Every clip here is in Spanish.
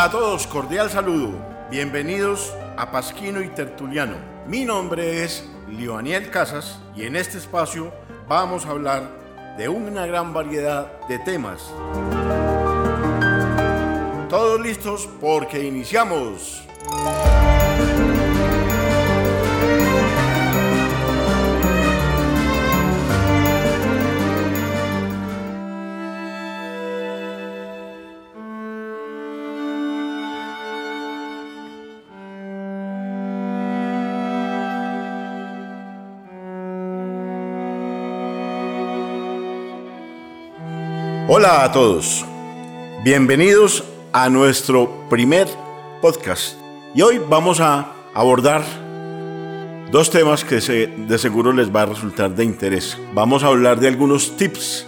A todos, cordial saludo. Bienvenidos a Pasquino y Tertuliano. Mi nombre es Lioniel Casas y en este espacio vamos a hablar de una gran variedad de temas. Todos listos porque iniciamos. Hola a todos, bienvenidos a nuestro primer podcast y hoy vamos a abordar dos temas que de seguro les va a resultar de interés. Vamos a hablar de algunos tips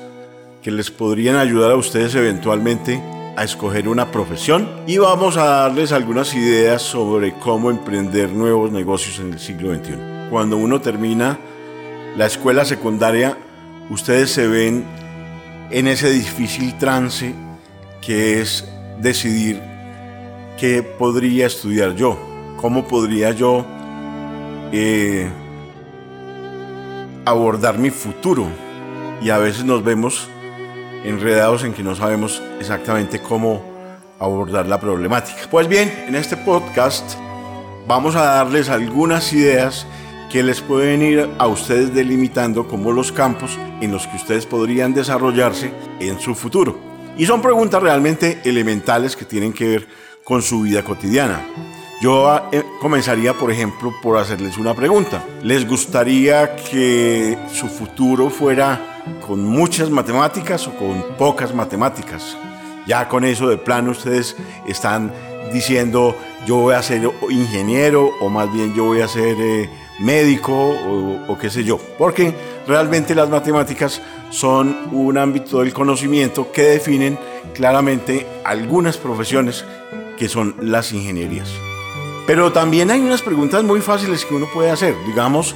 que les podrían ayudar a ustedes eventualmente a escoger una profesión y vamos a darles algunas ideas sobre cómo emprender nuevos negocios en el siglo XXI. Cuando uno termina la escuela secundaria, ustedes se ven en ese difícil trance que es decidir qué podría estudiar yo, cómo podría yo eh, abordar mi futuro. Y a veces nos vemos enredados en que no sabemos exactamente cómo abordar la problemática. Pues bien, en este podcast vamos a darles algunas ideas que les pueden ir a ustedes delimitando como los campos en los que ustedes podrían desarrollarse en su futuro. Y son preguntas realmente elementales que tienen que ver con su vida cotidiana. Yo eh, comenzaría, por ejemplo, por hacerles una pregunta. ¿Les gustaría que su futuro fuera con muchas matemáticas o con pocas matemáticas? Ya con eso de plano ustedes están diciendo yo voy a ser ingeniero o más bien yo voy a ser eh, médico o, qué sé yo, porque realmente las matemáticas son un ámbito del conocimiento que definen claramente algunas profesiones que son las ingenierías. Pero también hay unas preguntas muy fáciles que uno puede hacer. Digamos,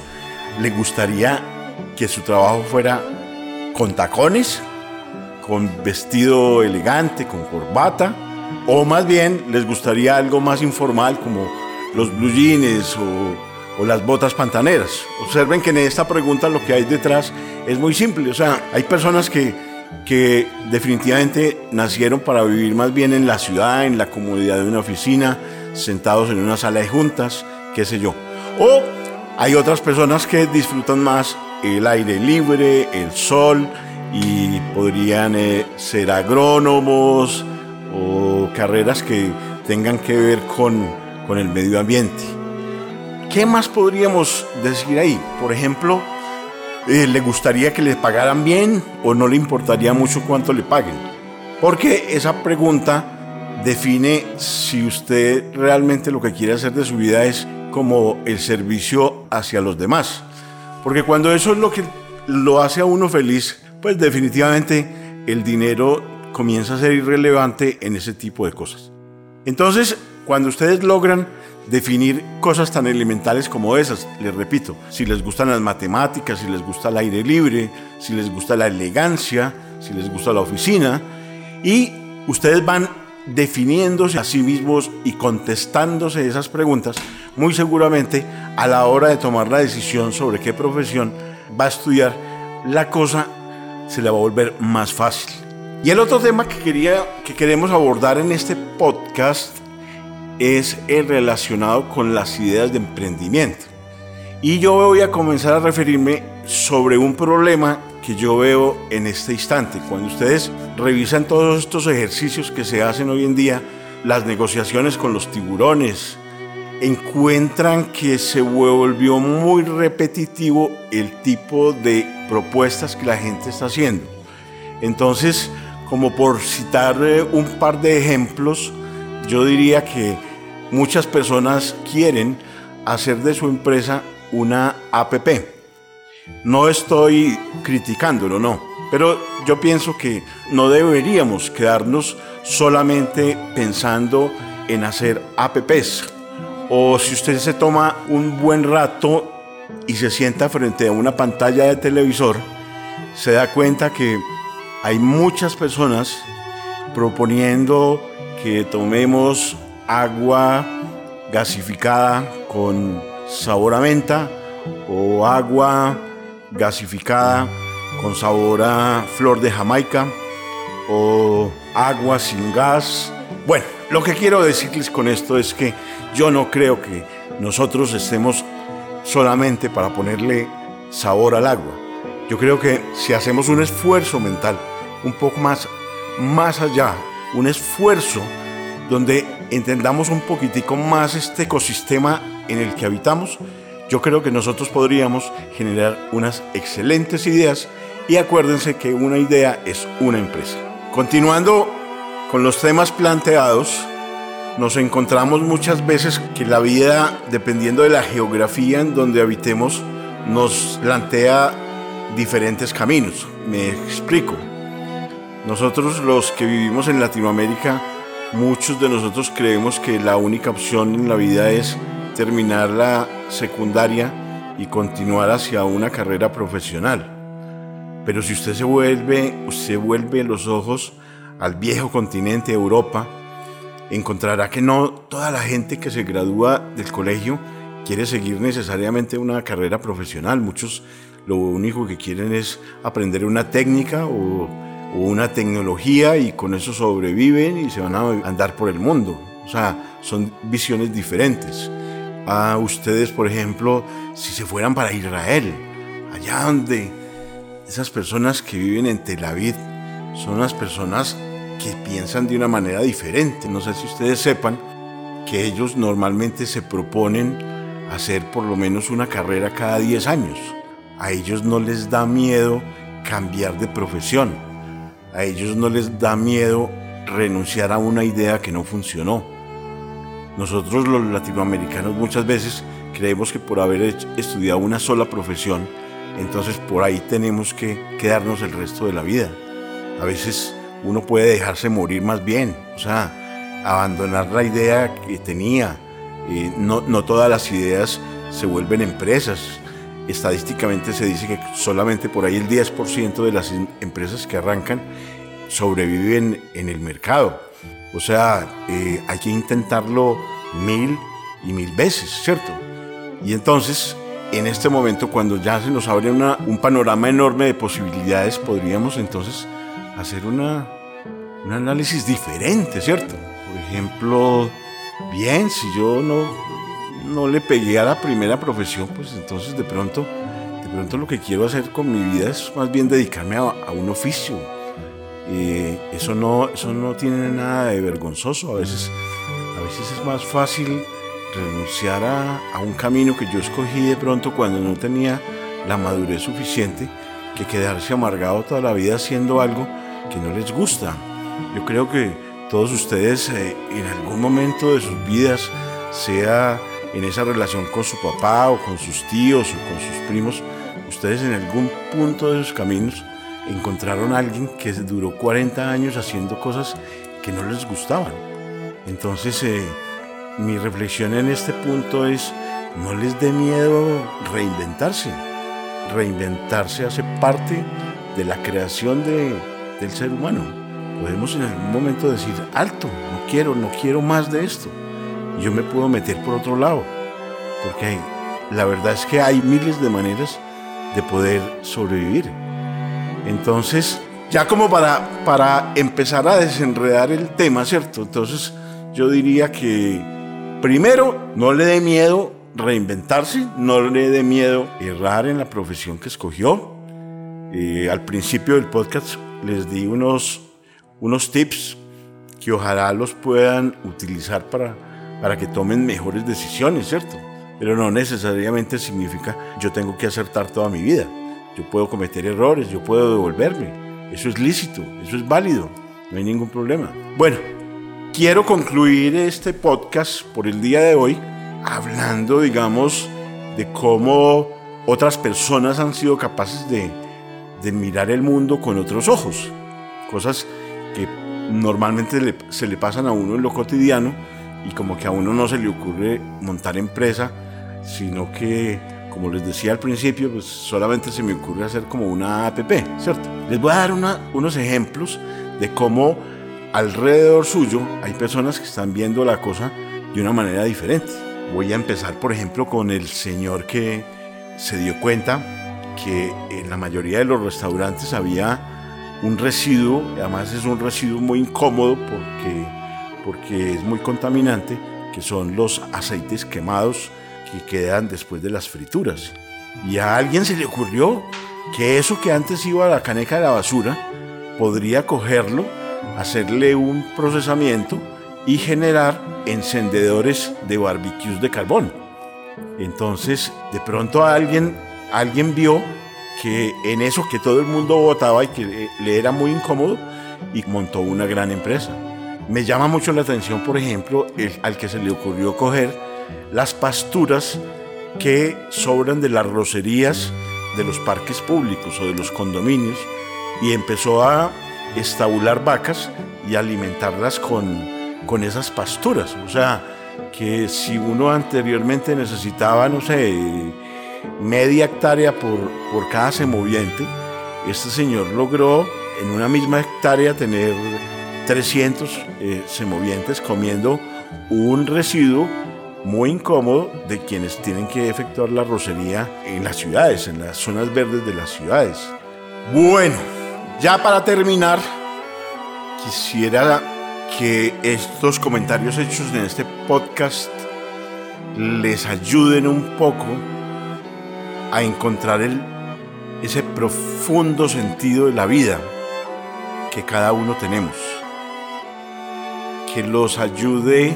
¿le gustaría que su trabajo fuera con tacones, con vestido elegante, con corbata? O más bien les gustaría algo más informal como los blue jeans o o las botas pantaneras. Observen que en esta pregunta lo que hay detrás es muy simple. O sea, hay personas que, que definitivamente nacieron para vivir más bien en la ciudad, en la comodidad de una oficina, sentados en una sala de juntas, qué sé yo. O hay otras personas que disfrutan más el aire libre, el sol, y podrían eh, ser agrónomos o carreras que tengan que ver con, con el medio ambiente. ¿Qué más podríamos decir ahí? Por ejemplo, eh, ¿le gustaría que le pagaran bien o no le importaría mucho cuánto le paguen? Porque esa pregunta define si usted realmente lo que quiere hacer de su vida es como el servicio hacia los demás. Porque cuando eso es lo que lo hace a uno feliz, pues definitivamente el dinero comienza a ser irrelevante en ese tipo de cosas. Entonces, cuando ustedes logran definir cosas tan elementales como esas. Les repito, si les gustan las matemáticas, si les gusta el aire libre, si les gusta la elegancia, si les gusta la oficina, y ustedes van definiéndose a sí mismos y contestándose esas preguntas, muy seguramente a la hora de tomar la decisión sobre qué profesión va a estudiar, la cosa se le va a volver más fácil. Y el otro tema que, quería, que queremos abordar en este podcast es el relacionado con las ideas de emprendimiento. Y yo voy a comenzar a referirme sobre un problema que yo veo en este instante. Cuando ustedes revisan todos estos ejercicios que se hacen hoy en día, las negociaciones con los tiburones, encuentran que se volvió muy repetitivo el tipo de propuestas que la gente está haciendo. Entonces, como por citar eh, un par de ejemplos, yo diría que muchas personas quieren hacer de su empresa una APP. No estoy criticándolo, no, pero yo pienso que no deberíamos quedarnos solamente pensando en hacer APPs. O si usted se toma un buen rato y se sienta frente a una pantalla de televisor, se da cuenta que hay muchas personas proponiendo que tomemos agua gasificada con sabor a menta o agua gasificada con sabor a flor de Jamaica o agua sin gas. Bueno, lo que quiero decirles con esto es que yo no creo que nosotros estemos solamente para ponerle sabor al agua. Yo creo que si hacemos un esfuerzo mental un poco más, más allá, un esfuerzo donde entendamos un poquitico más este ecosistema en el que habitamos, yo creo que nosotros podríamos generar unas excelentes ideas y acuérdense que una idea es una empresa. Continuando con los temas planteados, nos encontramos muchas veces que la vida, dependiendo de la geografía en donde habitemos, nos plantea diferentes caminos. Me explico. Nosotros los que vivimos en Latinoamérica, muchos de nosotros creemos que la única opción en la vida es terminar la secundaria y continuar hacia una carrera profesional. Pero si usted se vuelve, usted vuelve los ojos al viejo continente Europa, encontrará que no toda la gente que se gradúa del colegio quiere seguir necesariamente una carrera profesional. Muchos lo único que quieren es aprender una técnica o, o una tecnología y con eso sobreviven y se van a andar por el mundo. O sea, son visiones diferentes a ustedes, por ejemplo, si se fueran para Israel, allá donde esas personas que viven en Tel Aviv son las personas que piensan de una manera diferente. No sé si ustedes sepan que ellos normalmente se proponen hacer por lo menos una carrera cada 10 años. A ellos no les da miedo cambiar de profesión. A ellos no les da miedo renunciar a una idea que no funcionó nosotros los latinoamericanos muchas veces creemos que por haber estudiado una sola profesión, entonces por ahí tenemos que quedarnos el resto de la vida. A veces uno puede dejarse morir más bien, o sea, abandonar la idea que tenía. Eh, no, no todas las ideas se vuelven empresas. Estadísticamente se dice que solamente por ahí el 10% de las em-, empresas que arrancan sobreviven en el mercado. O sea, eh, hay que intentarlo mil y mil veces, ¿cierto? Y entonces, en este momento, cuando ya se nos abre un panorama enorme de posibilidades, podríamos entonces hacer una, un análisis diferente, ¿cierto? Por ejemplo, bien, si yo no, no le pegué a la primera profesión, pues entonces de pronto, de pronto lo que quiero hacer con mi vida es más bien dedicarme a, un oficio, eh, eso, no, eso no tiene nada de vergonzoso. A veces, a veces es más fácil renunciar a, a, un camino que yo escogí de pronto cuando no tenía la madurez suficiente que quedarse amargado toda la vida haciendo algo que no les gusta. Yo creo que todos ustedes eh, en algún momento de sus vidas, sea en esa relación con su papá o con sus tíos o con sus primos, ustedes en algún punto de sus caminos encontraron a alguien que duró 40 años haciendo cosas que no les gustaban. Entonces, eh, mi reflexión en este punto es, no les dé miedo reinventarse. Reinventarse hace parte de la creación de, del ser humano. Podemos en algún momento decir, alto, no quiero, no quiero más de esto. Yo me puedo meter por otro lado. Porque la verdad es que hay miles de maneras de poder sobrevivir. Entonces, ya como para, para empezar a desenredar el tema, ¿cierto? Entonces, yo diría que primero, no le dé miedo reinventarse, no le dé miedo errar en la profesión que escogió. Eh, al principio del podcast les di unos, unos tips que ojalá los puedan utilizar para, para que tomen mejores decisiones, ¿cierto? Pero no necesariamente significa yo tengo que acertar toda mi vida. Yo puedo cometer errores, yo puedo devolverme. Eso es lícito, eso es válido, no hay ningún problema. Bueno, quiero concluir este podcast por el día de hoy hablando, digamos, de cómo otras personas han sido capaces de, de mirar el mundo con otros ojos. Cosas que normalmente se le pasan a uno en lo cotidiano y como que a uno no se le ocurre montar empresa, sino que como les decía al principio, pues solamente se me ocurre hacer como una app, ¿cierto? Les voy a dar unos ejemplos de cómo alrededor suyo hay personas que están viendo la cosa de una manera diferente. Voy a empezar, por ejemplo, con el señor que se dio cuenta que en la mayoría de los restaurantes había un residuo, además es un residuo muy incómodo porque, porque es muy contaminante, que son los aceites quemados que quedan después de las frituras. Y a alguien se le ocurrió que eso que antes iba a la caneca de la basura, podría cogerlo, hacerle un procesamiento y generar encendedores de barbecues de carbón. Entonces, de pronto alguien, alguien vio que en eso que todo el mundo votaba y que le era muy incómodo y montó una gran empresa. Me llama mucho la atención, por ejemplo, el, al que se le ocurrió coger las pasturas que sobran de las rocerías de los parques públicos o de los condominios y empezó a estabular vacas y alimentarlas con, con esas pasturas. O sea, que si uno anteriormente necesitaba, no sé, media hectárea por, por cada semoviente, este señor logró en una misma hectárea tener 300 eh, semovientes comiendo un residuo muy incómodo de quienes tienen que efectuar la rocería en las ciudades, en las zonas verdes de las ciudades. Bueno, ya para terminar, quisiera que estos comentarios hechos en este podcast les ayuden un poco a encontrar el, ese profundo sentido de la vida que cada uno tenemos. Que los ayude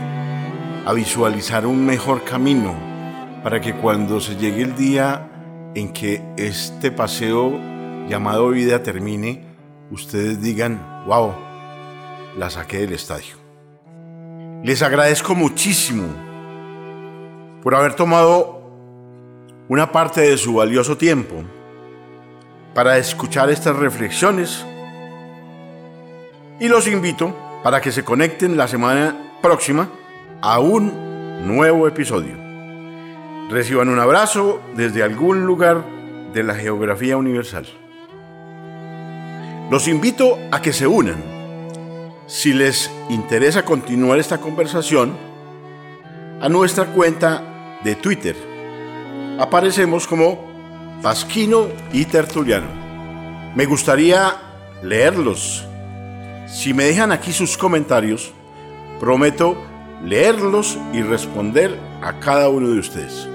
a visualizar un mejor camino para que cuando se llegue el día en que este paseo llamado vida termine, ustedes digan, wow, la saqué del estadio. Les agradezco muchísimo por haber tomado una parte de su valioso tiempo para escuchar estas reflexiones y los invito para que se conecten la semana próxima a un nuevo episodio. Reciban un abrazo desde algún lugar de la geografía universal. Los invito a que se unan. Si les interesa continuar esta conversación, a nuestra cuenta de Twitter. Aparecemos como Pasquino y Tertuliano. Me gustaría leerlos. Si me dejan aquí sus comentarios, prometo leerlos y responder a cada uno de ustedes.